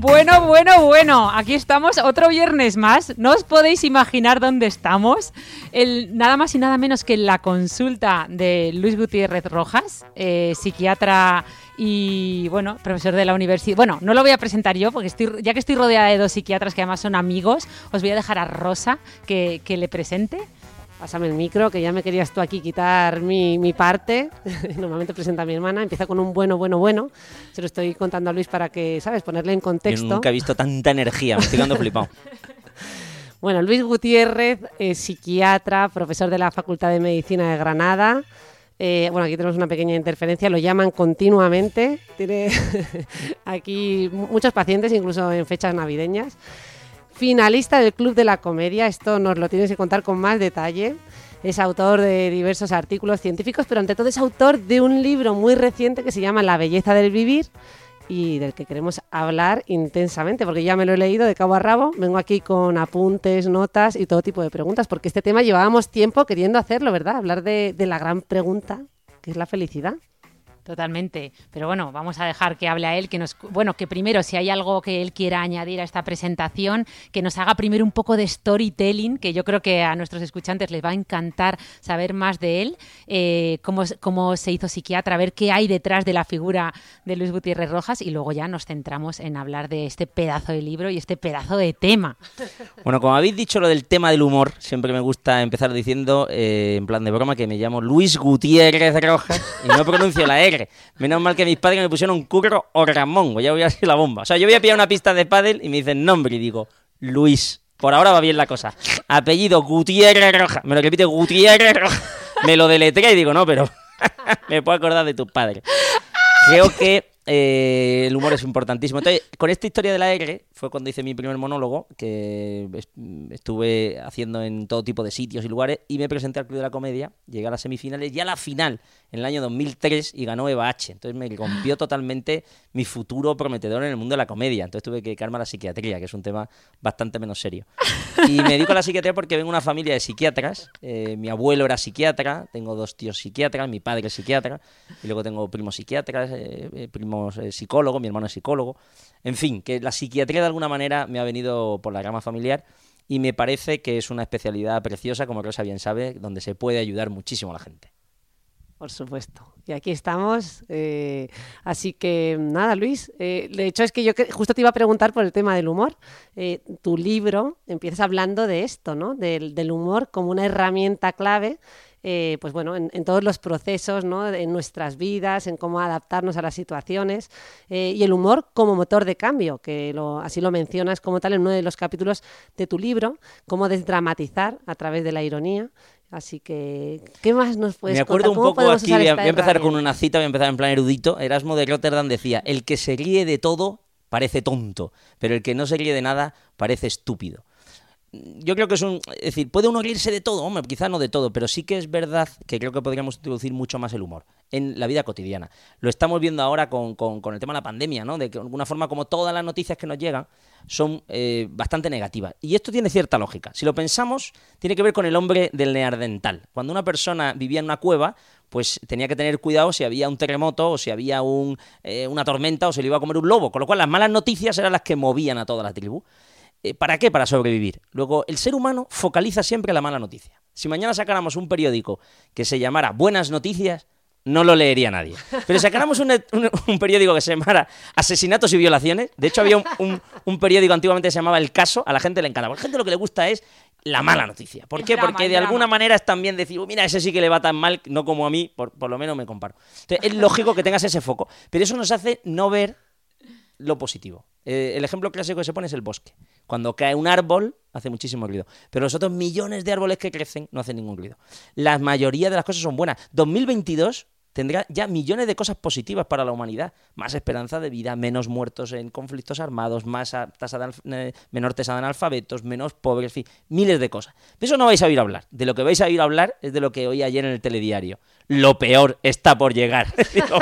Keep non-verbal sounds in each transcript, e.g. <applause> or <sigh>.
Bueno, bueno, bueno, aquí estamos otro viernes más. No os podéis imaginar dónde estamos. El, nada más y nada menos que la consulta de Luis Gutiérrez Rojas, eh, psiquiatra y, bueno, profesor de la universidad. Bueno, no lo voy a presentar yo, porque estoy, ya que estoy rodeada de dos psiquiatras que además son amigos, os voy a dejar a Rosa que le presente. Pásame el micro, que ya me querías tú aquí quitar mi, mi parte. <laughs> Normalmente presenta a mi hermana, empieza con un bueno, bueno, bueno. Se lo estoy contando a Luis para que, ¿sabes?, ponerle en Yo contexto. nunca he visto tanta energía, me estoy quedando flipado. <laughs> Bueno, Luis Gutiérrez, es psiquiatra, profesor de la Facultad de Medicina de Granada. Eh, bueno, aquí tenemos una pequeña interferencia, lo llaman continuamente. Tiene <laughs> aquí mu- muchos pacientes, incluso en fechas navideñas. Finalista del Club de la Comedia, esto nos lo tienes que contar con más detalle. Es autor de diversos artículos científicos, pero ante todo es autor de un libro muy reciente que se llama La belleza del vivir y del que queremos hablar intensamente, porque ya me lo he leído de cabo a rabo. Vengo aquí con apuntes, notas y todo tipo de preguntas, porque este tema llevábamos tiempo queriendo hacerlo, ¿verdad? Hablar de, la gran pregunta, que es la felicidad. Totalmente. Pero bueno, vamos a dejar que hable a él, que nos bueno, que primero si hay algo que él quiera añadir a esta presentación, que nos haga primero un poco de storytelling, que yo creo que a nuestros escuchantes les va a encantar saber más de él, eh, cómo, cómo se hizo psiquiatra, ver qué hay detrás de la figura de Luis Gutiérrez Rojas y luego ya nos centramos en hablar de este pedazo de libro y este pedazo de tema. Bueno, como habéis dicho lo del tema del humor, siempre me gusta empezar diciendo, eh, en plan de broma, que me llamo Luis Gutiérrez Rojas y no pronuncio la R. Menos mal que mis padres me pusieron Curro o Ramón, pues ya voy a ser la bomba. O sea, yo voy a pillar una pista de pádel y me dicen nombre y digo, Luis. Por ahora va bien la cosa. Apellido Gutiérrez Rojas. Me lo repite Gutiérrez Rojas. Me lo deletré y digo, no, pero <laughs> me puedo acordar de tus padres. Creo que eh, el humor es importantísimo. Entonces, con esta historia de la R, fue cuando hice mi primer monólogo, que es- estuve haciendo en todo tipo de sitios y lugares, y me presenté al Club de la Comedia, llegué a las semifinales y a la final, en el año 2003, y ganó Eva H. Entonces me rompió totalmente mi futuro prometedor en el mundo de la comedia. Entonces tuve que dedicarme a la psiquiatría, que es un tema bastante menos serio. Y me dedico a la psiquiatría porque vengo de una familia de psiquiatras. Eh, mi abuelo era psiquiatra, tengo dos tíos psiquiatras, mi padre es psiquiatra, y luego tengo primos psiquiatras, eh, eh, primos eh, psicólogos, mi hermano es psicólogo. En fin, que la psiquiatría de alguna manera me ha venido por la rama familiar y me parece que es una especialidad preciosa, como Rosa bien sabe, donde se puede ayudar muchísimo a la gente. Por supuesto. Y aquí estamos. eh, así que nada, Luis. eh, de hecho, es que yo justo te iba a preguntar por el tema del humor. Eh, tu libro empiezas hablando de esto, ¿no? Del, humor como una herramienta clave. pues bueno, en, en todos los procesos, ¿no? En nuestras vidas, en cómo adaptarnos a las situaciones y el humor como motor de cambio, que lo- así lo mencionas como tal en uno de los capítulos de tu libro, cómo desdramatizar a través de la ironía. Así que, ¿qué más nos puedes me acuerdo contar? un ¿Cómo poco aquí, voy a, esta voy a empezar con una cita, voy a empezar en plan erudito. Erasmo de Rotterdam decía, el que se ríe de todo parece tonto, pero el que no se ríe de nada parece estúpido. Yo creo que es un... Es decir, puede uno reírse de todo, hombre, quizá no de todo, pero sí que es verdad que creo que podríamos introducir mucho más el humor en la vida cotidiana. Lo estamos viendo ahora con, con- el tema de la pandemia, ¿no? De que de alguna forma como todas las noticias que nos llegan son eh, bastante negativas. Y esto tiene cierta lógica. Si lo pensamos, tiene que ver con el hombre del neandertal. Cuando una persona vivía en una cueva, pues tenía que tener cuidado si había un terremoto o si había un, eh, una tormenta o se le iba a comer un lobo. Con lo cual las malas noticias eran las que movían a toda la tribu. Eh, ¿Para qué? Para sobrevivir. Luego, el ser humano focaliza siempre la mala noticia. Si mañana sacáramos un periódico que se llamara Buenas Noticias, no lo leería nadie. Pero si sacáramos un, un- un periódico que se llamara Asesinatos y Violaciones, de hecho había un, periódico antiguamente que se llamaba El Caso, a la gente le encantaba. A la gente lo que le gusta es la mala noticia. ¿Por qué? drama, Porque de alguna manera es también decir, "Oh, mira, ese sí que le va tan mal, no como a mí, por, por lo menos me comparo. Entonces, es lógico que tengas ese foco, pero eso nos hace no ver lo positivo. Eh, el ejemplo clásico que se pone es el bosque. Cuando cae un árbol, hace muchísimo ruido. Pero los otros millones de árboles que crecen no hacen ningún ruido. La mayoría de las cosas son buenas. 2022 tendrá ya millones de cosas positivas para la humanidad. Más esperanza de vida, menos muertos en conflictos armados, más tasa de eh, menor tasa de analfabetos, menos pobres, en fin, miles de cosas. De eso no vais a oír hablar. De lo que vais a oír hablar es de lo que oí ayer en el telediario. Lo peor está por llegar.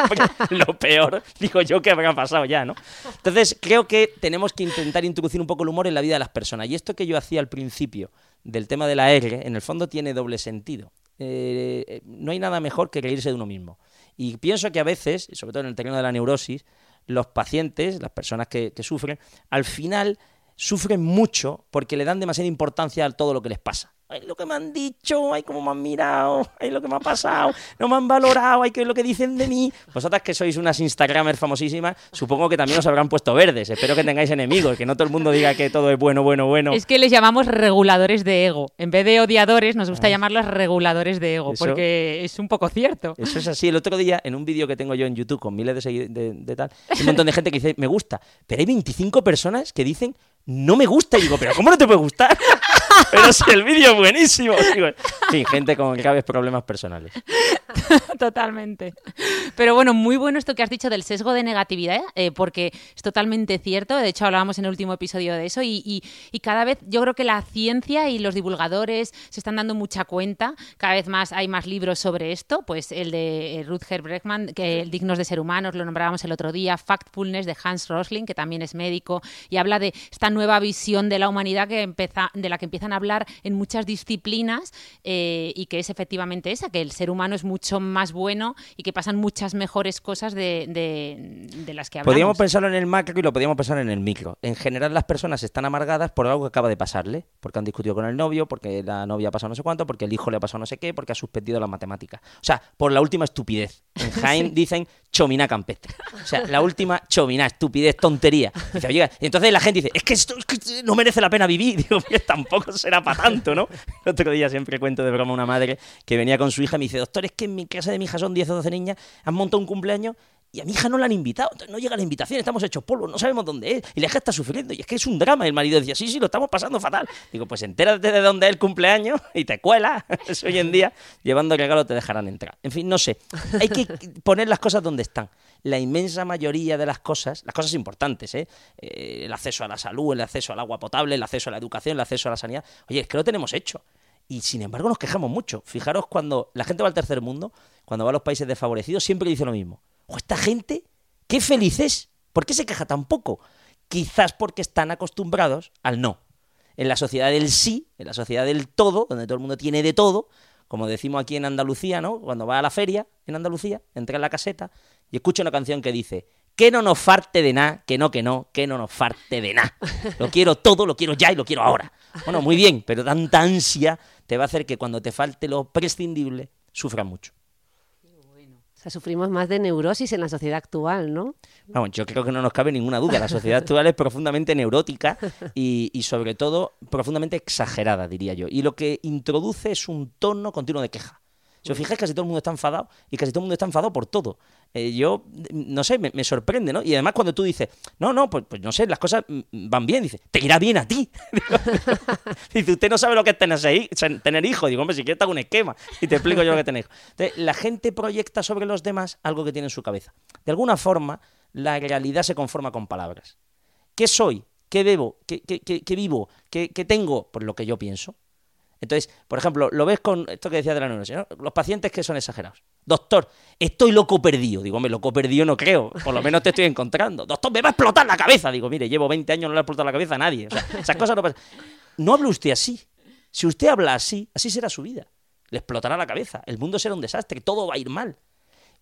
<laughs> Lo peor, digo yo que habrá pasado ya, ¿no? Entonces, creo que tenemos que intentar introducir un poco el humor en la vida de las personas. Y esto que yo hacía al principio del tema de la R, en el fondo tiene doble sentido. Eh, eh, no hay nada mejor que reírse de uno mismo. Y pienso que a veces, sobre todo en el terreno de la neurosis, los pacientes, las personas que, que sufren, al final sufren mucho porque le dan demasiada importancia a todo lo que les pasa. Ay, lo que me han dicho, ay, cómo me han mirado, ay, lo que me ha pasado, no me han valorado, ay, qué es lo que dicen de mí. Vosotras que sois unas Instagramers famosísimas, supongo que también os habrán puesto verdes. Espero que tengáis enemigos, que no todo el mundo diga que todo es bueno, bueno, bueno. Es que les llamamos reguladores de ego. En vez de odiadores, nos gusta llamarlos reguladores de ego, Eso- porque es un poco cierto. Eso es así. El otro día, en un vídeo que tengo yo en YouTube con miles de, de, de tal, hay un montón de gente que dice, me gusta. Pero hay 25 personas que dicen, no me gusta. Y digo, pero ¿cómo no te puede gustar? <laughs> pero si el vídeo buenísimo. Fin, gente con graves problemas personales. <laughs> <laughs> Totalmente. Pero bueno, muy bueno esto que has dicho del sesgo de negatividad, eh, porque es totalmente cierto. De hecho, hablábamos en el último episodio de eso. Y, y- y cada vez yo creo que la ciencia y los divulgadores se están dando mucha cuenta. Cada vez más hay más libros sobre esto. Pues el de eh, Rutger Bregman, que el Dignos de Ser Humanos, lo nombrábamos el otro día. Factfulness de Hans Rosling, que también es médico, y habla de esta nueva visión de la humanidad que empeza, de la que empiezan a hablar en muchas disciplinas eh, y que es efectivamente esa, que el ser humano es mucho más bueno y que pasan muchas mejores cosas de, de- de las que hablamos. Podríamos pensarlo en el macro y lo podríamos pensar en el micro. En general, las personas están amargadas por algo que acaba de pasarle, porque han discutido con el novio, porque la novia ha pasado no sé cuánto, porque el hijo le ha pasado no sé qué, porque ha suspendido las matemáticas. O sea, por la última estupidez. En <laughs> Jaén dicen chomina campestre. O sea, la última chomina, estupidez, tontería. Dice, oye, y entonces la gente dice, es que esto es que no merece la pena vivir. <laughs> Digo, pues tampoco será para tanto, ¿no? El otro día siempre cuento de broma a una madre que venía con su hija y me dice, doctor, es que en mi casa de mi hija son 10 o 12 niñas, han montado un cumpleaños y a mi hija no la han invitado, entonces no llega la invitación, estamos hechos polvo, no sabemos dónde es. Y la hija está sufriendo, y es que es un drama. El marido decía, sí, sí, lo estamos pasando fatal. Digo, pues entérate de dónde es el cumpleaños y te cuela. <laughs> Eso hoy en día, llevando regalo te dejarán entrar. En fin, no sé. Hay que <laughs> poner las cosas donde están. La inmensa mayoría de las cosas, las cosas importantes, ¿eh? Eh, el acceso a la salud, el acceso al agua potable, el acceso a la educación, el acceso a la sanidad. Oye, es que lo tenemos hecho. Y sin embargo nos quejamos mucho. Fijaros cuando la gente va al tercer mundo, cuando va a los países desfavorecidos, siempre dice lo mismo. O esta gente, qué feliz es. ¿Por qué se queja tan poco? Quizás porque están acostumbrados al no. En la sociedad del sí, en la sociedad del todo, donde todo el mundo tiene de todo, como decimos aquí en Andalucía, ¿no? Cuando va a la feria en Andalucía, entra en la caseta y escucha una canción que dice que no nos farte de nada, que no, que no, que no nos farte de nada. Lo quiero todo, lo quiero ya y lo quiero ahora. Bueno, muy bien, pero tanta ansia te va a hacer que cuando te falte lo prescindible, sufras mucho. O sea, sufrimos más de neurosis en la sociedad actual, ¿no? Vamos, yo creo que no nos cabe ninguna duda. La sociedad actual es profundamente neurótica y, y, sobre todo profundamente exagerada, diría yo. Y lo que introduce es un tono continuo de queja. Si os fijáis, casi todo el mundo está enfadado y casi todo el mundo está enfadado por todo. Eh, yo, no sé, me, sorprende, ¿no? Y además cuando tú dices, no, no, pues, pues no sé, las cosas van bien, dice, te irá bien a ti. <laughs> dice, usted no sabe lo que es tener, tener hijos. Digo, hombre, si quieres te hago un esquema y te explico yo lo que tenéis. Entonces, la gente proyecta sobre los demás algo que tiene en su cabeza. De alguna forma, la realidad se conforma con palabras. ¿Qué soy? ¿Qué bebo? ¿Qué, qué, qué, qué vivo? ¿Qué, ¿Qué tengo? Pues lo que yo pienso. Entonces, por ejemplo, lo ves con esto que decía de la neurosis, ¿no? Los pacientes que son exagerados. Doctor, estoy loco perdido. Digo, hombre, loco perdido no creo. Por lo menos te estoy encontrando. Doctor, me va a explotar la cabeza. Digo, mire, llevo 20 años no le ha explotado la cabeza a nadie. Esas cosas no pasan. No hable usted así. Si usted habla así, así será su vida. Le explotará la cabeza. El mundo será un desastre. Todo va a ir mal.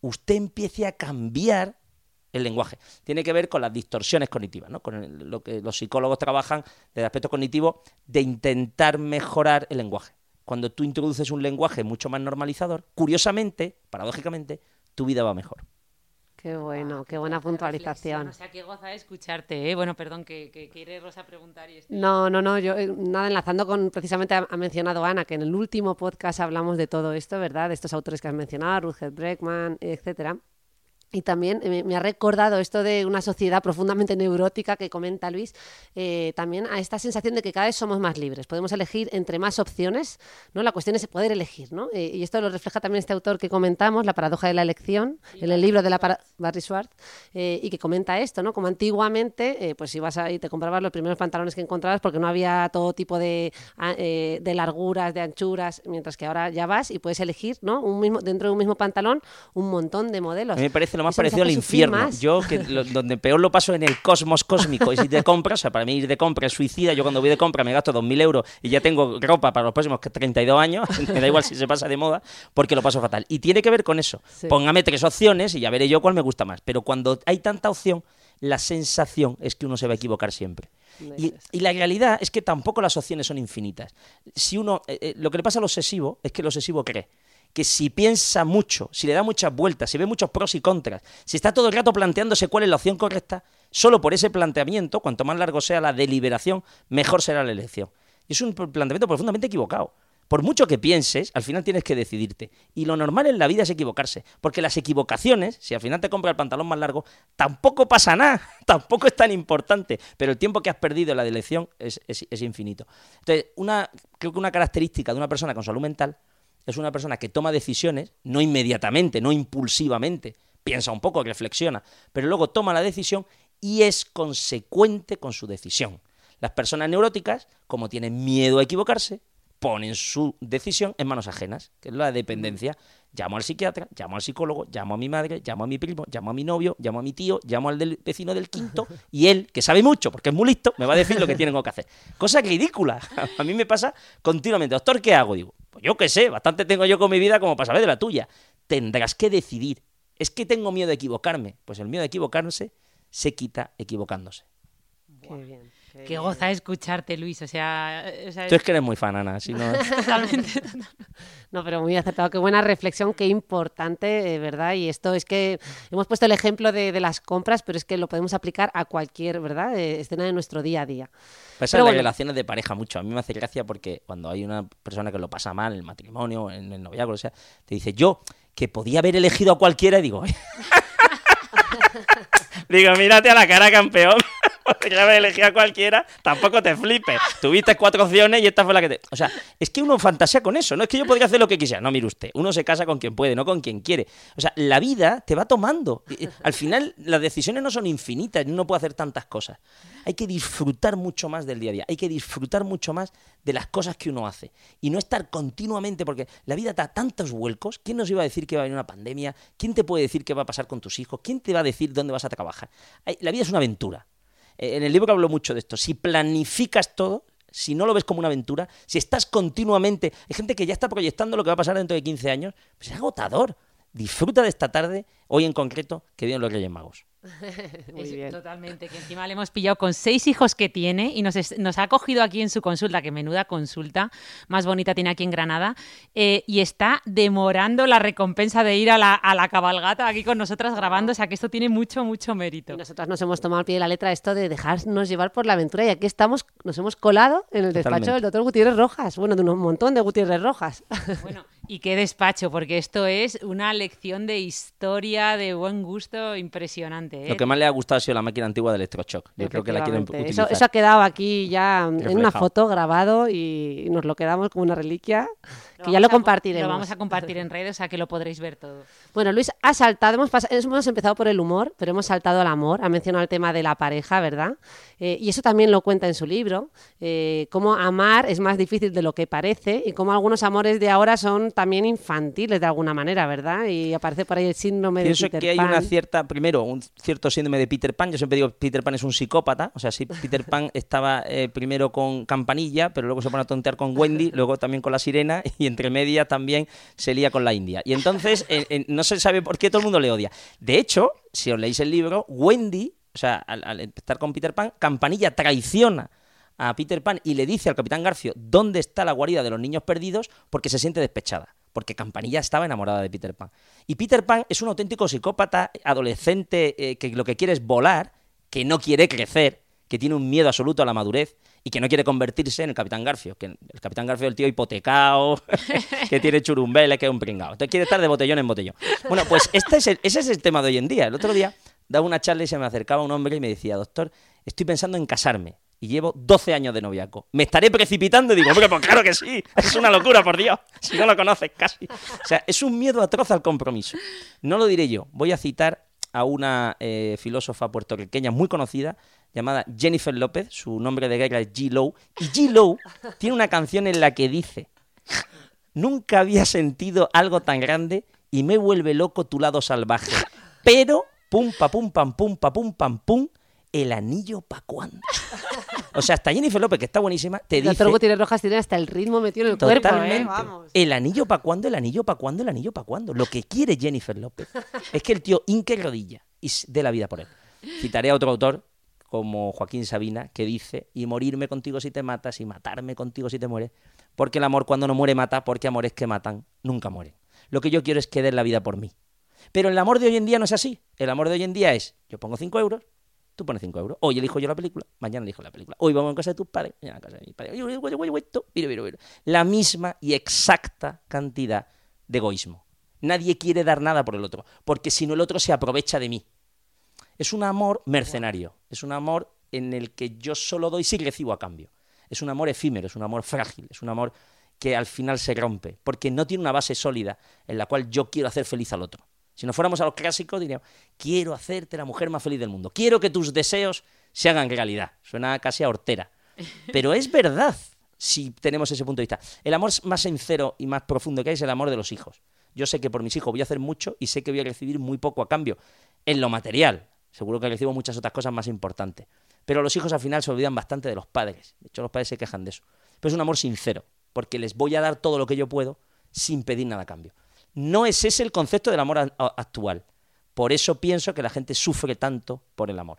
Usted empiece a cambiar el lenguaje. Tiene que ver con las distorsiones cognitivas, ¿no? con el, lo que los psicólogos trabajan desde el aspecto cognitivo de intentar mejorar el lenguaje. Cuando tú introduces un lenguaje mucho más normalizador, curiosamente, paradójicamente, tu vida va mejor. Qué bueno, qué buena puntualización. O sea, qué goza escucharte, ¿eh? Bueno, perdón, que, quiere Rosa preguntar y No, no, no, yo eh, nada, enlazando con, precisamente ha, mencionado Ana, que en el último podcast hablamos de todo esto, ¿verdad? De estos autores que has mencionado, Rutger Breckman, etcétera. Y también eh, me, ha recordado esto de una sociedad profundamente neurótica que comenta Luis, eh, también a esta sensación de que cada vez somos más libres, podemos elegir entre más opciones, ¿no? La cuestión es poder elegir, ¿no? Eh, y esto lo refleja también este autor que comentamos, La paradoja de la elección, en el libro de la Barry Schwartz, y que comenta esto, ¿no? Como antiguamente, pues ibas y te comprabas los primeros pantalones que encontrabas porque no había todo tipo de, ah, de larguras, de anchuras, mientras que ahora ya vas y puedes elegir, ¿no? Un mismo, dentro de un mismo pantalón, un montón de modelos. Me parece lo más parecido al infierno. Yo, que donde peor lo paso en el cosmos cósmico, y si de compras, o sea, para mí ir de compra es suicida. Yo cuando voy de compra me gasto 2.000 euros y ya tengo ropa para los próximos 32 años. <laughs> me da igual si se pasa de moda, porque lo paso fatal. Y tiene que ver con eso. Póngame tres opciones y ya veré yo cuál me gusta más. Pero cuando hay tanta opción, la sensación es que uno se va a equivocar siempre. Y, la realidad es que tampoco las opciones son infinitas. Si uno, eh, eh, lo que le pasa al obsesivo es que el obsesivo cree que si piensa mucho, si le da muchas vueltas, si ve muchos pros y contras, si está todo el rato planteándose cuál es la opción correcta, solo por ese planteamiento, cuanto más largo sea la deliberación, mejor será la elección. Y es un planteamiento profundamente equivocado. Por mucho que pienses, al final tienes que decidirte. Y lo normal en la vida es equivocarse. Porque las equivocaciones, si al final te compras el pantalón más largo, tampoco pasa nada. <laughs> Tampoco es tan importante. Pero el tiempo que has perdido en la elección es, es infinito. Entonces, una, creo que una característica de una persona con salud mental es una persona que toma decisiones, no inmediatamente, no impulsivamente, piensa un poco, reflexiona, pero luego toma la decisión y es consecuente con su decisión. Las personas neuróticas, como tienen miedo a equivocarse, ponen su decisión en manos ajenas, que es la dependencia. Llamo al psiquiatra, llamo al psicólogo, llamo a mi madre, llamo a mi primo, llamo a mi novio, llamo a mi tío, llamo al del vecino del quinto, y él, que sabe mucho, porque es muy listo, me va a decir lo que tengo que hacer. Cosa ridícula. <laughs> A mí me pasa continuamente. Doctor, ¿qué hago? Digo, pues yo qué sé, bastante tengo yo con mi vida como para saber de la tuya. Tendrás que decidir. Es que tengo miedo de equivocarme. Pues el miedo de equivocarse se quita equivocándose. Qué bien. Qué, goza escucharte, Luis. O sea, Tú es que eres muy fan, Ana. no... <laughs> Totalmente. no, pero muy acertado. Qué buena reflexión, qué importante, ¿verdad? Y esto es que hemos puesto el ejemplo de, las compras, pero es que lo podemos aplicar a cualquier, ¿verdad? Eh, escena de nuestro día a día. Pasa las relaciones de pareja mucho. A mí me hace gracia porque cuando hay una persona que lo pasa mal en el matrimonio, en el noviazgo, o sea, te dice, yo, que podía haber elegido a cualquiera, y digo, <laughs> digo, mírate a la cara, campeón. Podría haber elegido a cualquiera, tampoco te flipes. Tuviste cuatro opciones y esta fue la que te. O sea, es que uno fantasea con eso. No es que yo podría hacer lo que quisiera. No, mire usted. Uno se casa con quien puede, no con quien quiere. O sea, la vida te va tomando. Al final, las decisiones no son infinitas. Uno puede hacer tantas cosas. Hay que disfrutar mucho más del día a día. Hay que disfrutar mucho más de las cosas que uno hace. Y no estar continuamente, porque la vida da tantos vuelcos. ¿Quién nos iba a decir que va a venir una pandemia? ¿Quién te puede decir qué va a pasar con tus hijos? ¿Quién te va a decir dónde vas a trabajar? La vida es una aventura. Eh, en el libro hablo mucho de esto. Si planificas todo, si no lo ves como una aventura, si estás continuamente... Hay gente que ya está proyectando lo que va a pasar dentro de 15 años, pues es agotador. Disfruta de esta tarde, hoy en concreto, que vienen los Reyes Magos. <laughs> Totalmente, que encima le hemos pillado con seis hijos que tiene y nos, ha acogido aquí en su consulta, que menuda consulta más bonita tiene aquí en Granada, eh, y está demorando la recompensa de ir a la, cabalgata aquí con nosotras grabando, o sea que esto tiene mucho, mucho mérito. Y nosotras nos hemos tomado al pie de la letra esto de dejarnos llevar por la aventura y aquí estamos, nos hemos colado en el despacho del doctor Gutiérrez Rojas, bueno, de un montón de Gutiérrez Rojas. <laughs> Bueno, y qué despacho, porque esto es una lección de historia, de buen gusto impresionante. ¿Eh? Lo que más le ha gustado ha sido la máquina antigua de electroshock. Yo creo que la quieren utilizar. Eso, ha quedado aquí ya en una foto grabado y nos lo quedamos como una reliquia que ya lo compartiremos. Lo vamos a compartir en redes, o sea que lo podréis ver todo. Bueno, Luis ha saltado, hemos, hemos empezado por el humor, pero hemos saltado al amor, ha mencionado el tema de la pareja, ¿verdad? Eh, y eso también lo cuenta en su libro, eh, cómo amar es más difícil de lo que parece y cómo algunos amores de ahora son también infantiles de alguna manera, ¿verdad? Y aparece por ahí el síndrome de Peter Pan. Pienso que hay una cierta, primero, un cierto síndrome de Peter Pan, yo siempre digo Peter Pan es un psicópata, o sea, sí, Peter Pan <laughs> estaba eh, primero con Campanilla, pero luego se pone a tontear con Wendy, luego también con la sirena y entre medias también se lía con la India. Y entonces no se sabe por qué todo el mundo le odia. De hecho, si os leéis el libro, Wendy o sea, al, estar con Peter Pan, Campanilla traiciona a Peter Pan y le dice al Capitán Garfio dónde está la guarida de los niños perdidos porque se siente despechada porque Campanilla estaba enamorada de Peter Pan. Y Peter Pan es un auténtico psicópata adolescente eh, que lo que quiere es volar, que no quiere crecer, que tiene un miedo absoluto a la madurez y que no quiere convertirse en el Capitán Garfio, que el Capitán Garfio es el tío hipotecado, <laughs> que tiene churumbeles, que es un pringao. Entonces quiere estar de botellón en botellón. Bueno, pues este es ese es el tema de hoy en día. El otro día daba una charla y se me acercaba un hombre y me decía, doctor, estoy pensando en casarme y llevo 12 años de noviazgo. ¿Me estaré precipitando? Y digo, hombre, pues claro que sí. Es una locura, por Dios. Si no lo conoces casi. O sea, es un miedo atroz al compromiso. No lo diré yo. Voy a citar a una eh, filósofa puertorriqueña muy conocida llamada Jennifer López. Su nombre de guerra es G. Lowe. Y G. Lowe tiene una canción en la que dice: Nunca había sentido algo tan grande y me vuelve loco tu lado salvaje. Pero, pum, pa, pum, pam, pum, pa, pum, pam, pum, el anillo pa' cuándo. O sea, hasta Jennifer López, que está buenísima, te dice... Gutiérrez Rojas tiene hasta el ritmo metido en el cuerpo, ¿eh? Totalmente. Vamos. El anillo pa' cuándo, el anillo pa' cuándo, el anillo pa' cuándo. Lo que quiere Jennifer López es que el tío inque rodilla y dé la vida por él. Citaré a otro autor como Joaquín Sabina que dice, y morirme contigo si te matas, y matarme contigo si te mueres, porque el amor cuando no muere mata, porque amores que matan nunca mueren. Lo que yo quiero es que den la vida por mí. Pero el amor de hoy en día no es así. El amor de hoy en día es, yo pongo 5 euros, tú pones 5 euros. Hoy elijo yo la película, mañana elijo la película. Hoy vamos a casa de tus padres, mañana a casa de mis padres. La misma y exacta cantidad de egoísmo. Nadie quiere dar nada por el otro, porque si no el otro se aprovecha de mí. Es un amor mercenario, es un amor en el que yo solo doy si recibo a cambio. Es un amor efímero, es un amor frágil, es un amor que al final se rompe, porque no tiene una base sólida en la cual yo quiero hacer feliz al otro. Si nos fuéramos a los clásicos, diríamos, quiero hacerte la mujer más feliz del mundo, quiero que tus deseos se hagan realidad. Suena casi a hortera. <laughs> Pero es verdad si tenemos ese punto de vista. El amor más sincero y más profundo que hay es el amor de los hijos. Yo sé que por mis hijos voy a hacer mucho y sé que voy a recibir muy poco a cambio. En lo material, seguro que recibo muchas otras cosas más importantes. Pero los hijos al final se olvidan bastante de los padres. De hecho, los padres se quejan de eso. Pero es un amor sincero, porque les voy a dar todo lo que yo puedo sin pedir nada a cambio. No es ese el concepto del amor actual. Por eso pienso que la gente sufre tanto por el amor.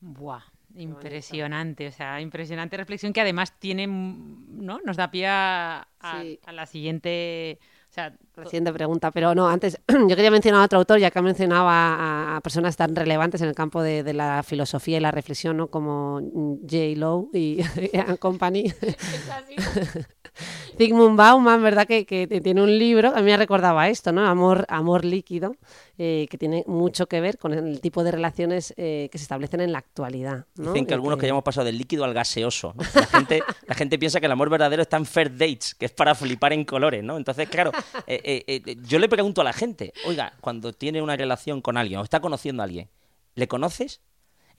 Buah, impresionante, o sea, impresionante reflexión que además tiene, mm, ¿no? Nos da pie a, a- Sí. a la siguiente, o sea, La siguiente pregunta, pero no, antes <clears throat> yo quería mencionar a otro autor, ya que mencionaba a, a personas tan relevantes en el campo de, de la filosofía y la reflexión, ¿no? como J. Lowe y, <laughs> and Company. <laughs> <laughs> Zygmunt Bauman, ¿verdad? Que, que tiene un libro, a mí me recordaba esto, ¿no? Amor, amor líquido, eh, que tiene mucho que ver con el tipo de relaciones eh, que se establecen en la actualidad. ¿no? Dicen que Y algunos que ya hemos pasado del líquido al gaseoso. ¿no? La, gente, la gente piensa que el amor verdadero está en fair dates, que es para flipar en colores, ¿no? Entonces, claro, eh, eh, eh, yo le pregunto a la gente, oiga, cuando tiene una relación con alguien o está conociendo a alguien, ¿le conoces?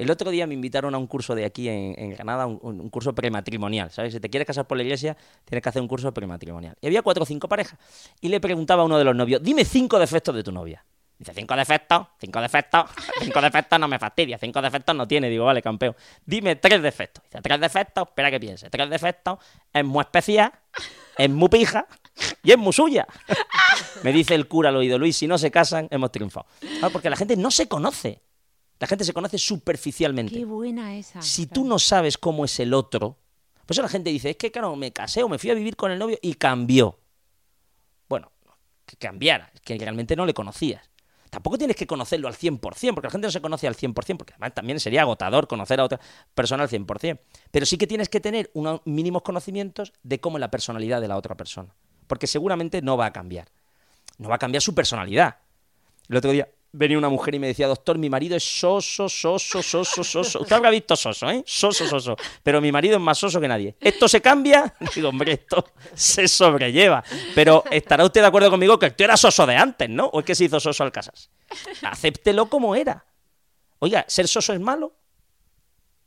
El otro día me invitaron a un curso de aquí en, en Granada, un, un curso prematrimonial, ¿sabes? Si te quieres casar por la iglesia, tienes que hacer un curso prematrimonial. Y había cuatro o cinco parejas. Y le preguntaba a uno de los novios, dime cinco defectos de tu novia. Dice, cinco defectos, cinco defectos, cinco defectos no me fastidia, cinco defectos no tiene. Digo, vale, campeón. Dime tres defectos. Dice, tres defectos, espera que piense. Tres defectos, es muy especial, es muy pija y es muy suya. Me dice el cura al oído, Luis, si no se casan, hemos triunfado. Porque la gente no se conoce. La gente se conoce superficialmente. qué buena esa. Si claro. tú no sabes cómo es el otro, por eso la gente dice, es que claro, me casé o me fui a vivir con el novio y cambió. Bueno, que cambiara, es que realmente no le conocías. Tampoco tienes que conocerlo al 100%, porque la gente no se conoce al 100%, porque además también sería agotador conocer a otra persona al 100%. Pero sí que tienes que tener unos mínimos conocimientos de cómo es la personalidad de la otra persona. Porque seguramente no va a cambiar. No va a cambiar su personalidad. El otro día venía una mujer y me decía, doctor, mi marido es soso, soso, soso, soso. Usted habrá visto soso, ¿eh? Soso, soso. Pero mi marido es más soso que nadie. ¿Esto se cambia? <laughs> Digo, hombre, esto se sobrelleva. Pero estará usted de acuerdo conmigo que tío era soso de antes, ¿no? ¿O es que se hizo soso al casas? Acéptelo como era. Oiga, ¿ser soso es malo?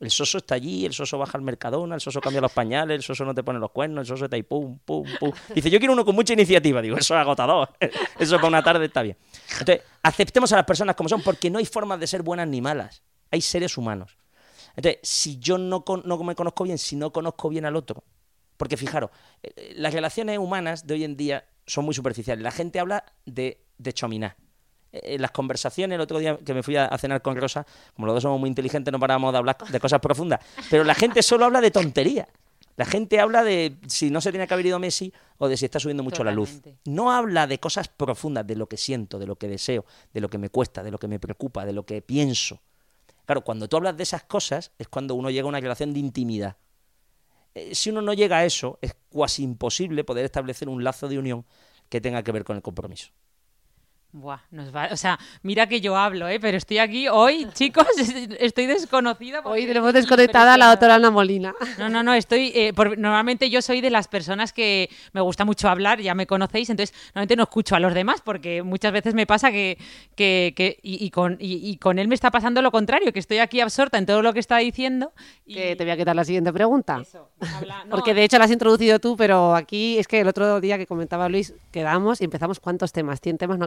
El soso está allí, el soso baja al Mercadona, el soso cambia los pañales, el soso no te pone los cuernos, el soso está ahí pum, pum, pum. Dice, yo quiero uno con mucha iniciativa. Digo, eso es agotador. <laughs> Eso para una tarde está bien. Entonces, aceptemos a las personas como son, porque no hay formas de ser buenas ni malas. Hay seres humanos. Entonces, si yo no, me conozco bien, si no conozco bien al otro, porque fijaros, eh, eh, las relaciones humanas de hoy en día son muy superficiales. La gente habla de, de chominar. Eh, En las conversaciones, el otro día que me fui a, a cenar con Rosa, como los dos somos muy inteligentes, no parábamos de hablar de cosas profundas. Pero la gente solo habla de tonterías. La gente habla de si no se tiene que haber ido Messi o de si está subiendo mucho la luz. No habla de cosas profundas, de lo que siento, de lo que deseo, de lo que me cuesta, de lo que me preocupa, de lo que pienso. Claro, cuando tú hablas de esas cosas es cuando uno llega a una relación de intimidad. Eh, si uno no llega a eso, es cuasi imposible poder establecer un lazo de unión que tenga que ver con el compromiso. Buah, nos va, o sea, mira que yo hablo, ¿eh? pero estoy aquí hoy, <laughs> chicos, estoy desconocida. porque Hoy tenemos desconectada a la doctora Ana Molina. <laughs> No, no, no, estoy. eh, por- normalmente yo soy de las personas que me gusta mucho hablar, ya me conocéis, entonces normalmente no escucho a los demás porque muchas veces me pasa que. que, que- y, y con, y, y con él me está pasando lo contrario, que estoy aquí absorta en todo lo que está diciendo. Que te voy a quitar la siguiente pregunta. eso, habla- no, Porque de hecho la has introducido tú, pero aquí es que el otro día que comentaba Luis, quedamos y empezamos cuántos temas. 100 temas no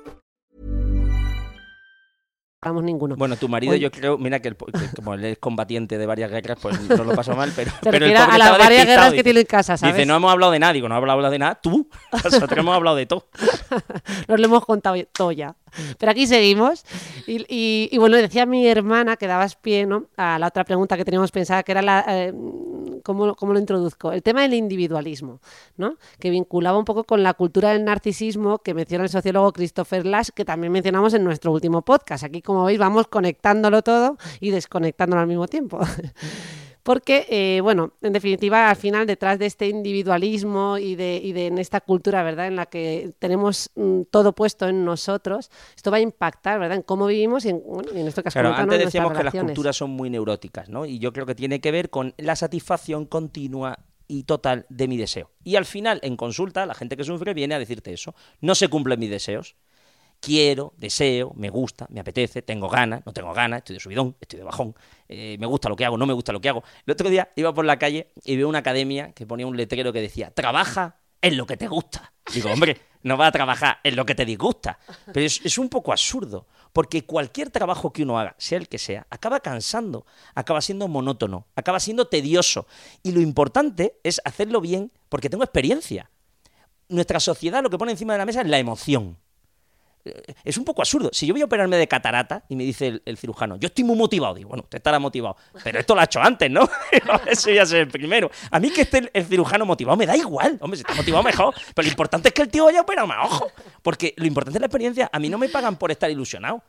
hagamos ninguno. Bueno, tu marido, yo creo, mira que, el que como él es combatiente de varias guerras, pues no lo pasó mal, pero. El a las varias guerras que tiene en casa, ¿sabes? Dice, no hemos hablado de nada. Digo, no hemos hablado de nada. Tú. <laughs> <laughs> Nosotros hemos hablado de todo. Nos lo hemos contado todo ya. Pero aquí seguimos. Y, y- y bueno, decía mi hermana que dabas pie ¿no? a la otra pregunta que teníamos pensada, que era la, eh, ¿cómo, cómo lo introduzco? El tema del individualismo, ¿no? que vinculaba un poco con la cultura del narcisismo que menciona el sociólogo Christopher Lash, que también mencionamos en nuestro último podcast. Aquí, como veis, vamos conectándolo todo y desconectándolo al mismo tiempo. <laughs> Porque, eh, bueno, en definitiva, al final, detrás de este individualismo y de, y de en esta cultura, ¿verdad?, en la que tenemos mm, todo puesto en nosotros, esto va a impactar, ¿verdad?, en cómo vivimos y en, bueno, en esto que has Claro, comentado, ¿no? antes decíamos que las culturas son muy neuróticas, ¿no? Y yo creo que tiene que ver con la satisfacción continua y total de mi deseo. Y al final, en consulta, la gente que sufre viene a decirte eso. No se cumplen mis deseos. Quiero, deseo, me gusta, me apetece, tengo ganas, no tengo ganas, estoy de subidón, estoy de bajón, eh, me gusta lo que hago, no me gusta lo que hago. El otro día iba por la calle y veo una academia que ponía un letrero que decía, trabaja en lo que te gusta. Digo, hombre, no va a trabajar en lo que te disgusta. Pero es, es un poco absurdo, porque cualquier trabajo que uno haga, sea el que sea, acaba cansando, acaba siendo monótono, acaba siendo tedioso. Y lo importante es hacerlo bien, porque tengo experiencia. Nuestra sociedad lo que pone encima de la mesa es la emoción. Es un poco absurdo. Si yo voy a operarme de catarata y me dice el, cirujano, yo estoy muy motivado, digo, bueno, usted estará motivado, pero esto lo ha hecho antes, ¿no? Eso ya es el primero. A mí que esté el, cirujano motivado me da igual. Hombre, si está motivado mejor. Pero lo importante es que el tío haya operado más, ojo. Porque lo importante es la experiencia. A mí no me pagan por estar ilusionado.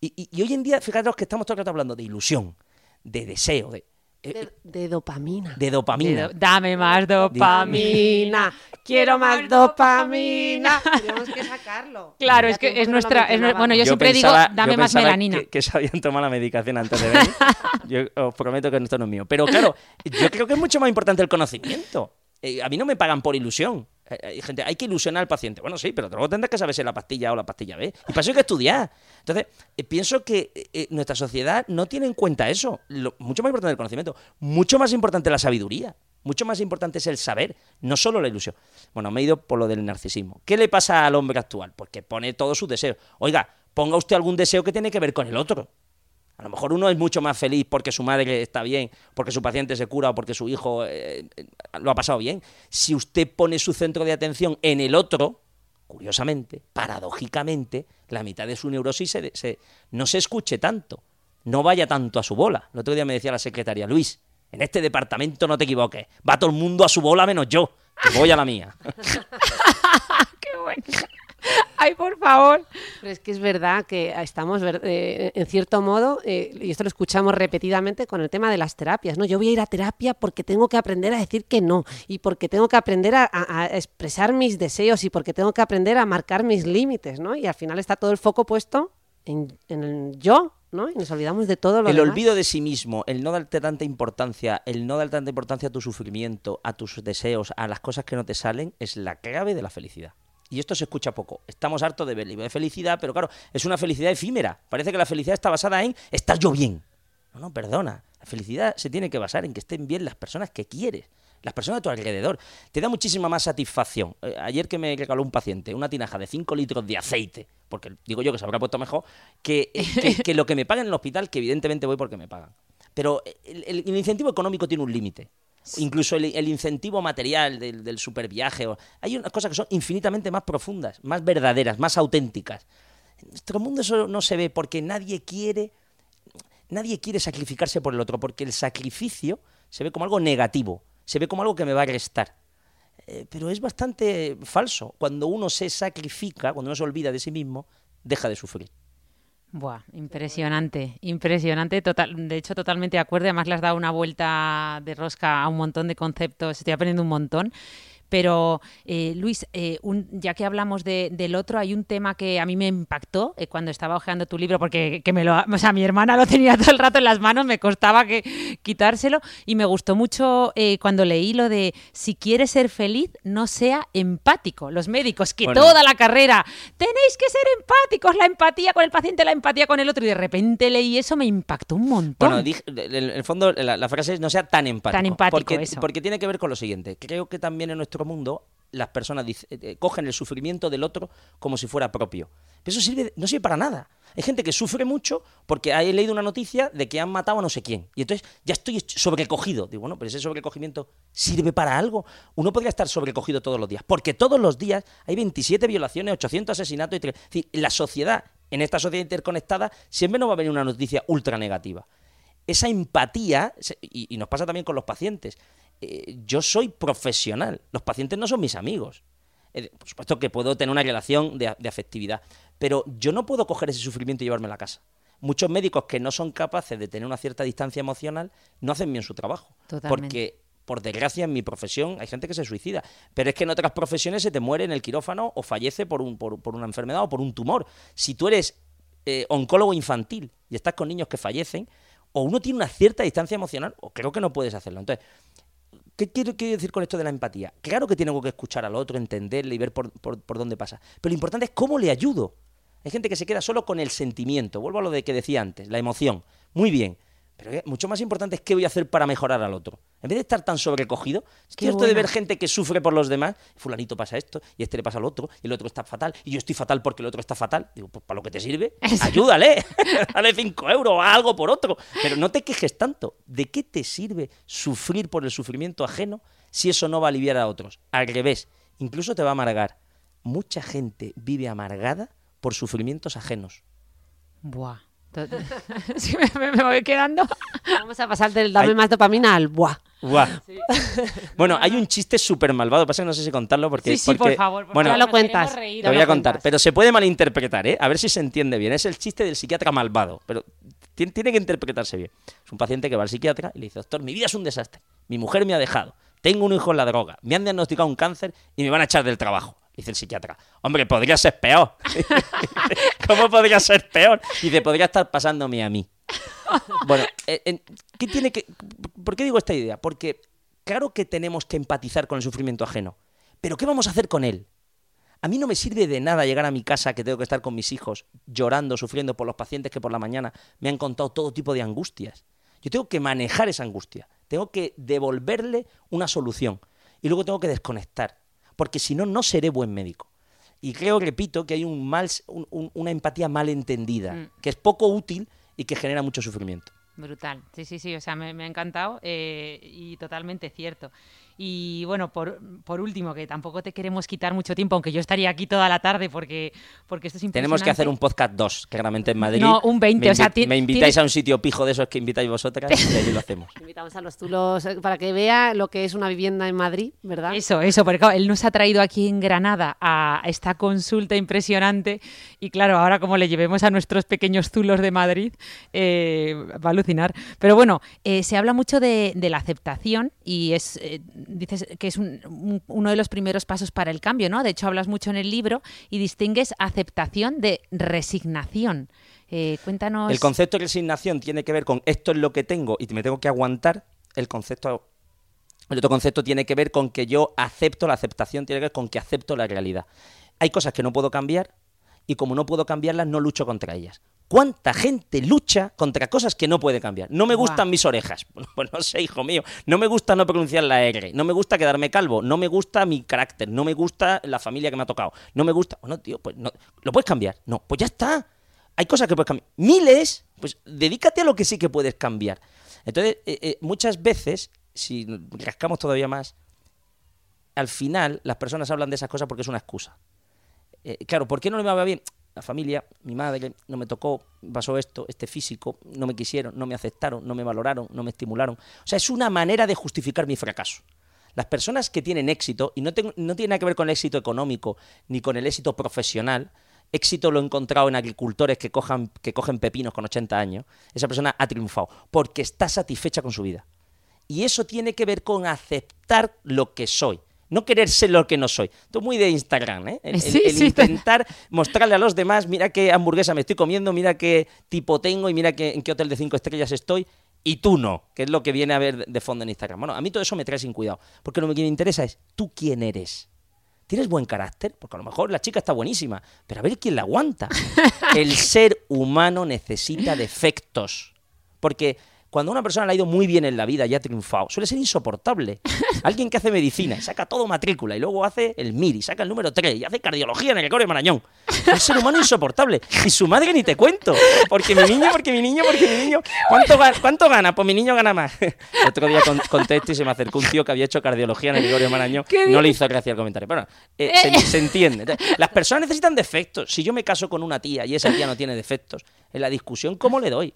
Y, y- hoy en día, fíjate que estamos todo hablando de ilusión, de deseo, de, De, de dopamina. de dopamina. De- Dame más dopamina. Quiero más dopamina. Tenemos que sacarlo. <laughs> Claro, Ya es que es nuestra. es bueno, yo, siempre pensaba- digo, dame yo más melanina. Que, que se habían tomado la medicación antes de venir. <laughs> yo os prometo que esto no es mío. Pero claro, yo creo que es mucho más importante el conocimiento. Eh, a mí no me pagan por ilusión. Eh, Hay gente, hay que ilusionar al paciente. Bueno, sí, pero luego tendrás que saber si la pastilla o la pastilla B. Y para eso hay que estudiar. Entonces, eh, pienso que eh, eh, nuestra sociedad no tiene en cuenta eso. Lo- mucho más importante el conocimiento. Mucho más importante la sabiduría. Mucho más importante es el saber, no solo la ilusión. Bueno, me he ido por lo del narcisismo. ¿Qué le pasa al hombre actual? Pues que pone todos sus deseos. Oiga, ponga usted algún deseo que tiene que ver con el otro. A lo mejor uno es mucho más feliz porque su madre está bien, porque su paciente se cura o porque su hijo eh, eh, lo ha pasado bien. Si usted pone su centro de atención en el otro, curiosamente, paradójicamente, la mitad de su neurosis no se escuche tanto, no vaya tanto a su bola. El otro día me decía la secretaria, Luis, en este departamento no te equivoques, va todo el mundo a su bola menos yo, que voy a la mía. <laughs> Qué. <laughs> Ay, por favor. Pero es que es verdad que estamos, eh, en cierto modo, eh, y esto lo escuchamos repetidamente con el tema de las terapias, ¿no? Yo voy a ir a terapia porque tengo que aprender a decir que no, y porque tengo que aprender a, expresar mis deseos, y porque tengo que aprender a marcar mis límites, ¿no? Y al final está todo el foco puesto en, el yo, ¿no? Y nos olvidamos de todo lo El olvido de sí mismo, el no darte tanta importancia, el no dar tanta importancia a tu sufrimiento, a tus deseos, a las cosas que no te salen, es la clave de la felicidad. Y esto se escucha poco. Estamos hartos de ver de felicidad, pero claro, es una felicidad efímera. Parece que la felicidad está basada en estar yo bien. No, no, perdona. La felicidad se tiene que basar en que estén bien las personas que quieres, las personas a tu alrededor. Te da muchísima más satisfacción. Eh, ayer que me regaló un paciente una tinaja de 5 litros de aceite, porque digo yo que se habrá puesto mejor, <laughs> que, que, lo que me pagan en el hospital, que evidentemente voy porque me pagan. Pero el incentivo económico tiene un límite incluso el, incentivo material del, superviaje. Hay unas cosas que son infinitamente más profundas, más verdaderas, más auténticas. En nuestro mundo eso no se ve porque nadie quiere, nadie quiere sacrificarse por el otro, porque el sacrificio se ve como algo negativo, se ve como algo que me va a restar. Eh, pero es bastante falso. Cuando uno se sacrifica, cuando uno se olvida de sí mismo, deja de sufrir. Buah, impresionante, impresionante. Total, de hecho, totalmente de acuerdo. Además, le has dado una vuelta de rosca a un montón de conceptos. Estoy aprendiendo un montón. Pero, eh, Luis, eh, ya que hablamos del otro, hay un tema que a mí me impactó eh, cuando estaba hojeando tu libro, porque que me lo, o sea, mi hermana lo tenía todo el rato en las manos, me costaba que quitárselo, y me gustó mucho cuando leí lo de si quieres ser feliz, no sea empático. Los médicos, que toda la carrera, tenéis que ser empáticos, la empatía con el paciente, la empatía con el otro, y de repente leí eso, me impactó un montón. Bueno, en el fondo la, frase es no sea tan empático. Tan empático, porque, eso. porque tiene que ver con lo siguiente. Creo que también en nuestro mundo las personas eh, eh, cogen el sufrimiento del otro como si fuera propio. Pero eso sirve, no sirve para nada. Hay gente que sufre mucho porque ha leído una noticia de que han matado a no sé quién. Y entonces ya estoy sobrecogido. Digo, bueno, pero ese sobrecogimiento sirve para algo. Uno podría estar sobrecogido todos los días. Porque todos los días hay 27 violaciones, 800 asesinatos. Y es decir, la sociedad, en esta sociedad interconectada, siempre no va a venir una noticia ultra negativa. Esa empatía, y nos pasa también con los pacientes, eh, yo soy profesional, los pacientes no son mis amigos. Eh, por supuesto que puedo tener una relación de, afectividad, pero yo no puedo coger ese sufrimiento y llevarme a la casa. Muchos médicos que no son capaces de tener una cierta distancia emocional no hacen bien su trabajo. Porque, por desgracia, en mi profesión hay gente que se suicida. Pero es que en otras profesiones se te muere en el quirófano o fallece por, un, por, una enfermedad o por un tumor. Si tú eres eh, oncólogo infantil y estás con niños que fallecen, o uno tiene una cierta distancia emocional, o creo que no puedes hacerlo. Entonces, ¿Qué quiero, decir con esto de la empatía? Claro que tengo que escuchar al otro, entenderle y ver por, dónde pasa. Pero lo importante es cómo le ayudo. Hay gente que se queda solo con el sentimiento. Vuelvo a lo de que decía antes, la emoción. Muy bien. Pero mucho más importante es qué voy a hacer para mejorar al otro. En vez de estar tan sobrecogido, es esto de ver gente que sufre por los demás, fulanito pasa esto, y este le pasa al otro, y el otro está fatal, y yo estoy fatal porque el otro está fatal. Digo, pues para lo que te sirve, <laughs> ayúdale, <laughs> dale 5 euros o algo por otro. Pero no te quejes tanto. ¿De qué te sirve sufrir por el sufrimiento ajeno si eso no va a aliviar a otros? Al revés, incluso te va a amargar. Mucha gente vive amargada por sufrimientos ajenos. Buah. <laughs> me, voy quedando. <laughs> Vamos a pasar del dame más dopamina al buah. <laughs> Bueno, hay un chiste súper malvado, pasa que no sé si contarlo porque... Sí, por favor, bueno, ya lo cuentas. Te voy a contar, pero se puede malinterpretar, ¿eh? A ver si se entiende bien. Es el chiste del psiquiatra malvado, pero tiene, tiene que interpretarse bien. Es un paciente que va al psiquiatra y le dice, doctor, mi vida es un desastre. Mi mujer me ha dejado. Tengo un hijo en la droga. Me han diagnosticado un cáncer y me van a echar del trabajo. Dice el psiquiatra, hombre, podría ser peor. <laughs> ¿Cómo podría ser peor? Dice, podría estar pasándome a mí. <laughs> Bueno, eh, ¿qué tiene que, ¿por qué digo esta idea? Porque claro que tenemos que empatizar con el sufrimiento ajeno, pero ¿qué vamos a hacer con él? A mí no me sirve de nada llegar a mi casa que tengo que estar con mis hijos llorando, sufriendo por los pacientes que por la mañana me han contado todo tipo de angustias. Yo tengo que manejar esa angustia, tengo que devolverle una solución y luego tengo que desconectar porque si no, no seré buen médico. Y creo, repito, que hay un mal, una empatía mal entendida, mm. que es poco útil y que genera mucho sufrimiento. Brutal, sí, sí, sí, o sea, me, ha encantado eh, y totalmente cierto. Y bueno, por, por último, que tampoco te queremos quitar mucho tiempo, aunque yo estaría aquí toda la tarde porque, porque esto es impresionante. Tenemos que hacer un podcast 2, claramente en Madrid. No, un 20, Me, o sea, me invitáis tienes- a un sitio pijo de esos que invitáis vosotras y ahí lo hacemos. <laughs> Invitamos a los tulos eh, para que vea lo que es una vivienda en Madrid, ¿verdad? Eso, eso, porque claro, él nos ha traído aquí en Granada a esta consulta impresionante y claro, ahora como le llevemos a nuestros pequeños zulos de Madrid, eh, va a alucinar. Pero bueno, eh, se habla mucho de, de la aceptación y es, eh, dices que es un- un- uno de los primeros pasos para el cambio, ¿no? De hecho, hablas mucho en el libro y distingues aceptación de resignación. Eh, cuéntanos... El concepto de resignación tiene que ver con esto es lo que tengo y me tengo que aguantar. El concepto, el otro concepto tiene que ver con que yo acepto, la aceptación tiene que ver con que acepto la realidad. Hay cosas que no puedo cambiar y como no puedo cambiarlas, no lucho contra ellas. ¿Cuánta gente lucha contra cosas que no puede cambiar? No me gustan mis orejas. <laughs> Pues no sé, hijo mío. No me gusta no pronunciar la R. No me gusta quedarme calvo. No me gusta mi carácter. No me gusta la familia que me ha tocado. No me gusta. Bueno, tío, pues no. ¿Lo puedes cambiar? No, pues ya está. Hay cosas que puedes cambiar. Miles, pues dedícate a lo que sí que puedes cambiar. Entonces, eh, eh, muchas veces, si rascamos todavía más, al final las personas hablan de esas cosas porque es una excusa. Eh, claro, ¿por qué no me va bien? La familia, mi madre, no me tocó, pasó esto, este físico, no me quisieron, no me aceptaron, no me valoraron, no me estimularon. O sea, es una manera de justificar mi fracaso. Las personas que tienen éxito, y no, no tiene nada que ver con el éxito económico ni con el éxito profesional, éxito lo he encontrado en agricultores que, cojan, que cogen pepinos con 80 años, esa persona ha triunfado, porque está satisfecha con su vida. Y eso tiene que ver con aceptar lo que soy. No querer ser lo que no soy. Esto es muy de Instagram, ¿eh? El, el- Sí, el sí, intentar mostrarle a los demás, mira qué hamburguesa me estoy comiendo, mira qué tipo tengo y mira qué, en qué hotel de cinco estrellas estoy. Y tú no, que es lo que viene a ver de fondo en Instagram. Bueno, a mí todo eso me trae sin cuidado. Porque lo que me interesa es, ¿tú quién eres? ¿Tienes buen carácter? Porque a lo mejor la chica está buenísima, pero a ver quién la aguanta. <laughs> El ser humano necesita defectos. Porque cuando a una persona le ha ido muy bien en la vida y ha triunfado, suele ser insoportable. <laughs> Alguien que hace medicina y saca todo matrícula y luego hace el MIR y saca el número 3 y hace cardiología en el Gregorio Marañón. Un ser humano insoportable. Y su madre ni te cuento. Porque mi niño, porque mi niño, porque mi niño. ¿Cuánto, ga- cuánto gana? Pues mi niño gana más. El otro día con- conté esto y se me acercó un tío que había hecho cardiología en el Gregorio Marañón. No le hizo gracia el comentario. Pero bueno, eh, se, se entiende. Las personas necesitan defectos. Si yo me caso con una tía y esa tía no tiene defectos, en la discusión, ¿cómo le doy?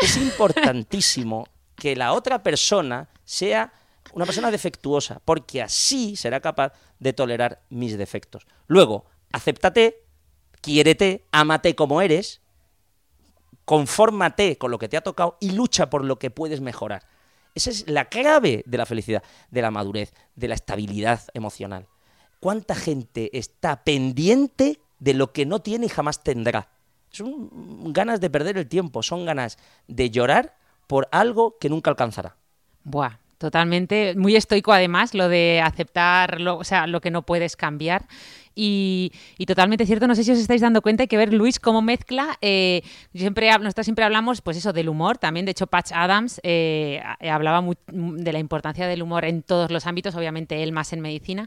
Es importantísimo que la otra persona sea una persona defectuosa, porque así será capaz de tolerar mis defectos. Luego, acéptate, quiérete, ámate como eres, confórmate con lo que te ha tocado y lucha por lo que puedes mejorar. Esa es la clave de la felicidad, de la madurez, de la estabilidad emocional. ¿Cuánta gente está pendiente de lo que no tiene y jamás tendrá? Son ganas de perder el tiempo, son ganas de llorar por algo que nunca alcanzará. Buah, totalmente. Muy estoico además lo de aceptar lo, o sea, lo que no puedes cambiar. Y, y totalmente cierto, no sé si os estáis dando cuenta, hay que ver Luis cómo mezcla. eh, siempre, nosotros siempre hablamos, pues eso, del humor. También, de hecho, Patch Adams eh, a- hablaba mu- de la importancia del humor en todos los ámbitos, obviamente él más en medicina.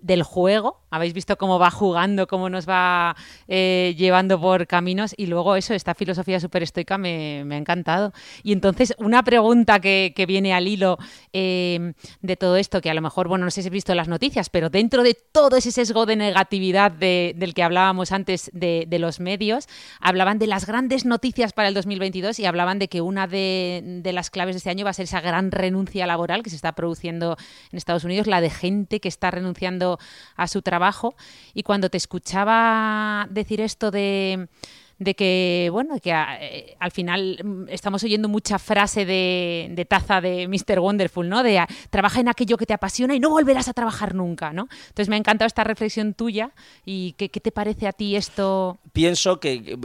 Del juego, habéis visto cómo va jugando, cómo nos va eh, llevando por caminos. Y luego, eso, esta filosofía súper estoica me, ha encantado. Y entonces, una pregunta que, que viene al hilo eh, de todo esto, que a lo mejor, bueno, no sé si habéis visto las noticias, pero dentro de todo ese sesgo de negatividad de- del que hablábamos antes de, de los medios, hablaban de las grandes noticias para el 2022 y hablaban de que una de, de las claves de este año va a ser esa gran renuncia laboral que se está produciendo en Estados Unidos, la de gente que está renunciando a su trabajo. Y cuando te escuchaba decir esto de de que, bueno, que eh, al final mm, estamos oyendo mucha frase de, taza de Mr. Wonderful, ¿no? De ah, trabaja en aquello que te apasiona y no volverás a trabajar nunca, ¿no? Entonces me ha encantado esta reflexión tuya y ¿qué, qué te parece a ti esto? pienso que,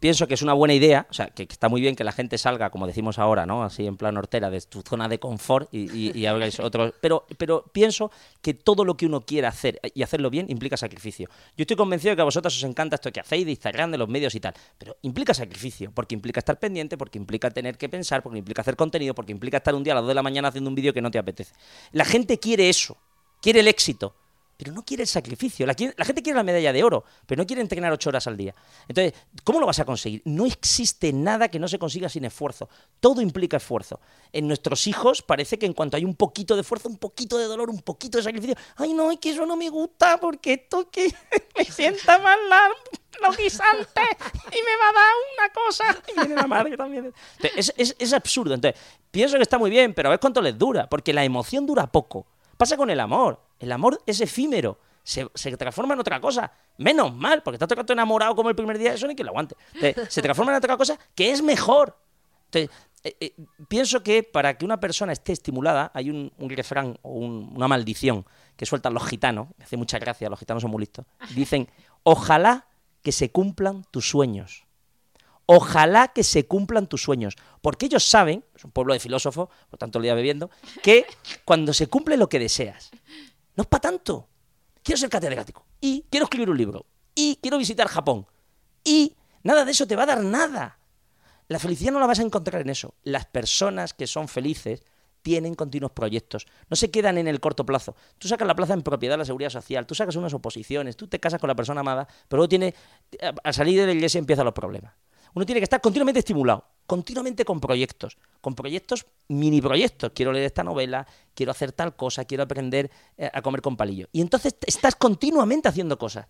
pienso que es una buena idea, o sea, que, está muy bien que la gente salga, como decimos ahora, ¿no? Así en plan hortera, de tu zona de confort y hagáis otro. Pero, pero pienso que todo lo que uno quiera hacer y hacerlo bien implica sacrificio. Yo estoy convencido de que a vosotros os encanta esto que hacéis de Instagram, de los medios y tal, pero implica sacrificio, porque implica estar pendiente, porque implica tener que pensar, porque implica hacer contenido, porque implica estar un día a las 2 de la mañana haciendo un vídeo que no te apetece. La gente quiere eso, quiere el éxito. pero no quiere el sacrificio. La, la, gente quiere la medalla de oro, pero no quiere entrenar ocho horas al día. Entonces, ¿cómo lo vas a conseguir? No existe nada que no se consiga sin esfuerzo. Todo implica esfuerzo. En nuestros hijos parece que en cuanto hay un poquito de esfuerzo, un poquito de dolor, un poquito de sacrificio, ay no, es que eso no me gusta porque esto que <laughs> me sienta mal lo guisante y me va a dar una cosa. <laughs> Y viene la madre también. es, es, es absurdo. Entonces, pienso que está muy bien, pero a ver cuánto les dura, porque la emoción dura poco. Pasa con el amor. El amor es efímero. Se, transforma en otra cosa. Menos mal, porque está tanto enamorado como el primer día, eso ni que lo aguante. <laughs> se transforma en otra cosa que es mejor. Eh, eh, pienso que para que una persona esté estimulada, hay un, refrán o una maldición que sueltan los gitanos, me hace mucha gracia, los gitanos son muy listos. <laughs> Dicen, ojalá que se cumplan tus sueños. Ojalá que se cumplan tus sueños. Porque ellos saben, es un pueblo de filósofos, por tanto el día bebiendo, que cuando se cumple lo que deseas, no es para tanto. Quiero ser catedrático. Y quiero escribir un libro. Y quiero visitar Japón. Y nada de eso te va a dar nada. La felicidad no la vas a encontrar en eso. Las personas que son felices tienen continuos proyectos. No se quedan en el corto plazo. Tú sacas la plaza en propiedad, la seguridad social, tú sacas unas oposiciones, tú te casas con la persona amada, pero luego tiene, al salir de la iglesia empiezan los problemas. Uno tiene que estar continuamente estimulado, continuamente con proyectos, con proyectos, mini proyectos. Quiero leer esta novela, quiero hacer tal cosa, quiero aprender eh, a comer con palillo. Y entonces estás continuamente haciendo cosas,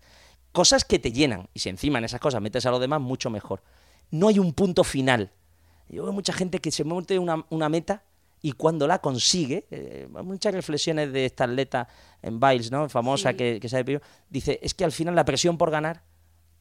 cosas que te llenan. Y si encima en esas cosas metes a los demás, mucho mejor. No hay un punto final. Yo veo mucha gente que se monte una meta y cuando la consigue, eh, muchas reflexiones de esta atleta en Biles, ¿no? famosa que, que sabe, dice, es que al final la presión por ganar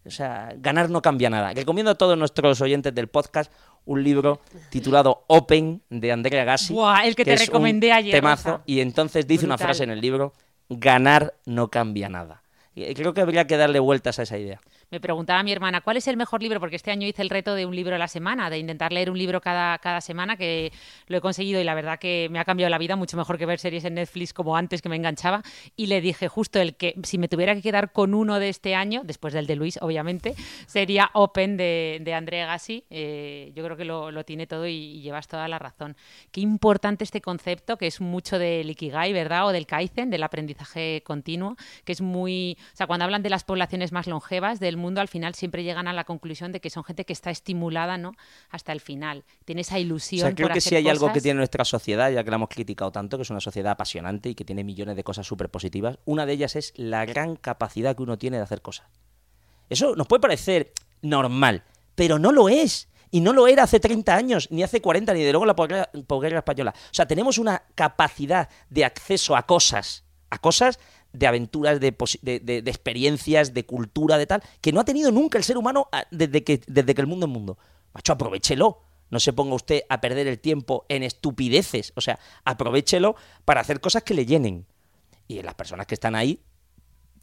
o sea, ganar no cambia nada. Recomiendo a todos nuestros oyentes del podcast un libro titulado Open de Andrea Gassi. el que, te recomendé ayer. Temazo, y entonces dice una frase en el libro: ganar no cambia nada. Y creo que habría que darle vueltas a esa idea me preguntaba mi hermana, ¿cuál es el mejor libro? Porque este año hice el reto de un libro a la semana, de intentar leer un libro cada, cada semana, que lo he conseguido y la verdad que me ha cambiado la vida, mucho mejor que ver series en Netflix como antes que me enganchaba. Y le dije justo el que, si me tuviera que quedar con uno de este año, después del de Luis, obviamente, sería Open de, de André Gassi. Eh, yo creo que lo, tiene todo y, llevas toda la razón. Qué importante este concepto, que es mucho del Ikigai, ¿verdad? O del Kaizen, del aprendizaje continuo, que es muy... O sea, cuando hablan de las poblaciones más longevas del mundo al final siempre llegan a la conclusión de que son gente que está estimulada ¿no? hasta el final. Tiene esa ilusión. creo que si hay algo que tiene nuestra sociedad, ya que la hemos criticado tanto, que es una sociedad apasionante y que tiene millones de cosas súper positivas, una de ellas es la gran capacidad que uno tiene de hacer cosas. Eso nos puede parecer normal, pero no lo es. Y no lo era hace 30 años, ni hace 40, ni de luego la posguerra española. O sea, tenemos una capacidad de acceso a cosas, a cosas de aventuras, de, de, experiencias, de cultura, de tal, que no ha tenido nunca el ser humano ah, desde que, desde que el mundo es mundo. Macho, aprovechelo. No se ponga usted a perder el tiempo en estupideces. O sea, aprovechelo para hacer cosas que le llenen. Y las personas que están ahí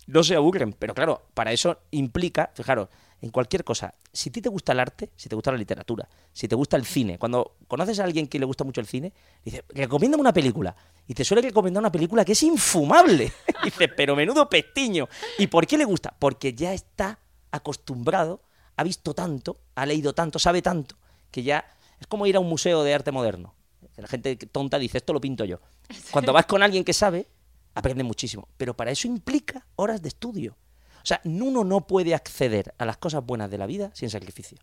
no se aburren. Pero claro, para eso implica, fijaros, en cualquier cosa. Si a ti te gusta el arte, si te gusta la literatura, si te gusta el cine, cuando conoces a alguien que le gusta mucho el cine, dice, recomiéndame una película. Y te suele recomendar una película que es infumable. <laughs> dice, pero menudo pestiño. ¿Y por qué le gusta? Porque ya está acostumbrado, ha visto tanto, ha leído tanto, sabe tanto, que ya es como ir a un museo de arte moderno. La gente tonta dice, esto lo pinto yo. <laughs> Cuando vas con alguien que sabe, aprende muchísimo. Pero para eso implica horas de estudio. O sea, uno no puede acceder a las cosas buenas de la vida sin sacrificio.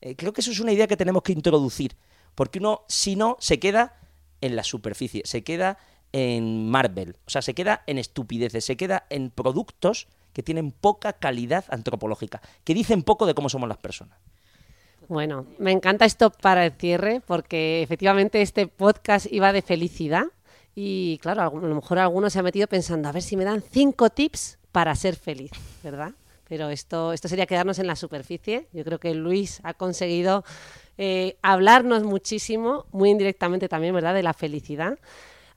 Eh, creo que eso es una idea que tenemos que introducir, porque uno, si no, se queda en la superficie, se queda en Marvel, o sea, se queda en estupideces, se queda en productos que tienen poca calidad antropológica, que dicen poco de cómo somos las personas. Bueno, me encanta esto para el cierre, porque efectivamente este podcast iba de felicidad. Y claro, a lo mejor alguno se ha metido pensando, a ver si me dan cinco tips para ser feliz, ¿verdad? Pero esto, esto sería quedarnos en la superficie. Yo creo que Luis ha conseguido eh, hablarnos muchísimo, muy indirectamente también, ¿verdad?, de la felicidad.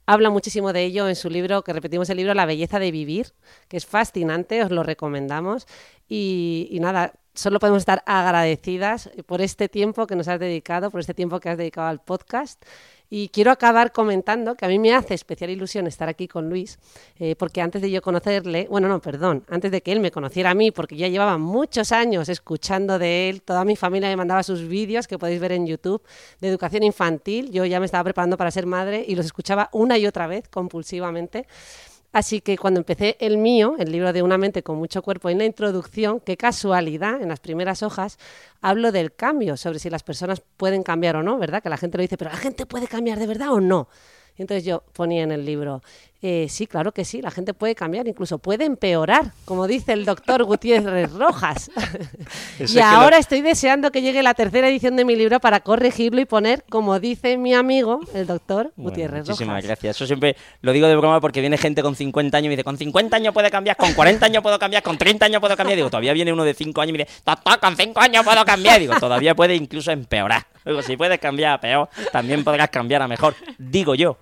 Habla muchísimo de ello en su libro, que repetimos el libro, La belleza de vivir, que es fascinante, os lo recomendamos. Y, y nada, solo podemos estar agradecidas por este tiempo que nos has dedicado, por este tiempo que has dedicado al podcast y quiero acabar comentando que a mí me hace especial ilusión estar aquí con Luis, eh, porque antes de yo conocerle, bueno, no, perdón, antes de que él me conociera a mí, porque ya llevaba muchos años escuchando de él, toda mi familia me mandaba sus vídeos que podéis ver en YouTube de educación infantil, yo ya me estaba preparando para ser madre y los escuchaba una y otra vez compulsivamente. Así que cuando empecé el mío, el libro de Una mente con mucho cuerpo, en la introducción, qué casualidad, en las primeras hojas, hablo del cambio, sobre si las personas pueden cambiar o no, ¿verdad? Que la gente lo dice, pero la gente puede cambiar de verdad o no. Y entonces yo ponía en el libro, eh, sí, claro que sí, la gente puede cambiar, incluso puede empeorar, como dice el doctor Gutiérrez <laughs> Rojas. y ahora estoy deseando que llegue la tercera edición de mi libro para corregirlo y poner, como dice mi amigo, el doctor Gutiérrez Rojas. Muchísimas gracias. Eso siempre lo digo de broma porque viene gente con 50 años y me dice, con 50 años puede cambiar, con 40 años puedo cambiar, con 30 años puedo cambiar. Digo, todavía viene uno de 5 años y me dice, doctor, con 5 años puedo cambiar. Digo, todavía puede incluso empeorar. Digo, si puedes cambiar a peor, también podrás cambiar a mejor. Digo yo.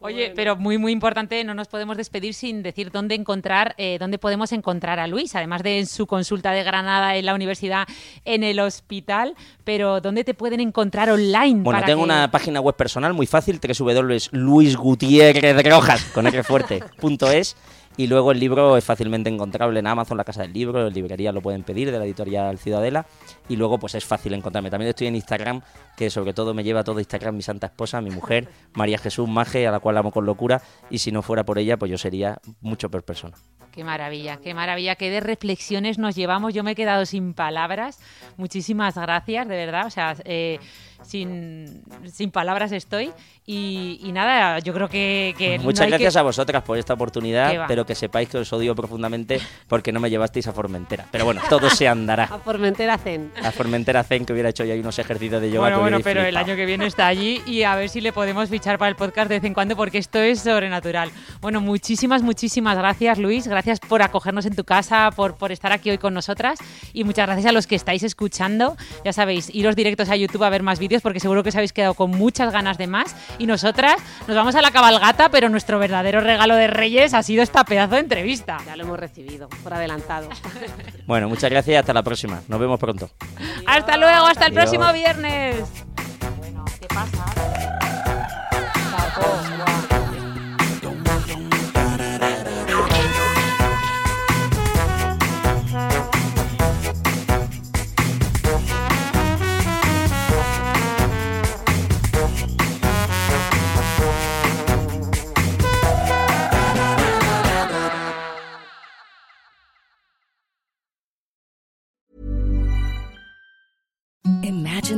Oye, pero muy, muy importante, no nos podemos despedir sin decir dónde encontrar, eh, dónde podemos encontrar a Luis, además de en su consulta de Granada, en la universidad, en el hospital, pero dónde te pueden encontrar online. Bueno, para tengo que- una página web personal muy fácil, www.luisgutierrezrojas, con r.es, y luego el libro es fácilmente encontrable en Amazon, la Casa del Libro, en librería lo pueden pedir, de la editorial Ciudadela, y luego pues es fácil encontrarme. También estoy en Instagram, que sobre todo me lleva todo Instagram mi santa esposa, mi mujer, <laughs> María Jesús Maje, a la cual amo con locura, y si no fuera por ella, pues yo sería mucho peor persona. Qué maravilla, qué maravilla, qué de reflexiones nos llevamos. Yo me he quedado sin palabras. Muchísimas gracias, de verdad. O sea, eh, sin, sin palabras estoy. Y, y nada, yo creo que... que no Muchas hay gracias que- a vosotras por esta oportunidad, pero que sepáis que os odio profundamente porque no me llevasteis a Formentera. Pero bueno, todo se andará. <laughs> A Formentera Zen. A Formentera Zen, que hubiera hecho ya unos ejercicios de yoga. Bueno, que bueno, pero el flipado. año que viene está allí y a ver si le podemos fichar para el podcast de vez en cuando porque esto es sobrenatural. Bueno, muchísimas, muchísimas gracias Luis, gracias por acogernos en tu casa, por, por estar aquí hoy con nosotras y muchas gracias a los que estáis escuchando. Ya sabéis, iros directos a YouTube a ver más vídeos porque seguro que os habéis quedado con muchas ganas de más y nosotras nos vamos a la cabalgata, pero nuestro verdadero regalo de Reyes ha sido esta pedazo de entrevista. Ya lo hemos recibido, por adelantado. <laughs> Bueno, muchas gracias y hasta la próxima. Nos vemos pronto. Hasta luego, hasta el próximo viernes. Bueno, ¿qué pasa?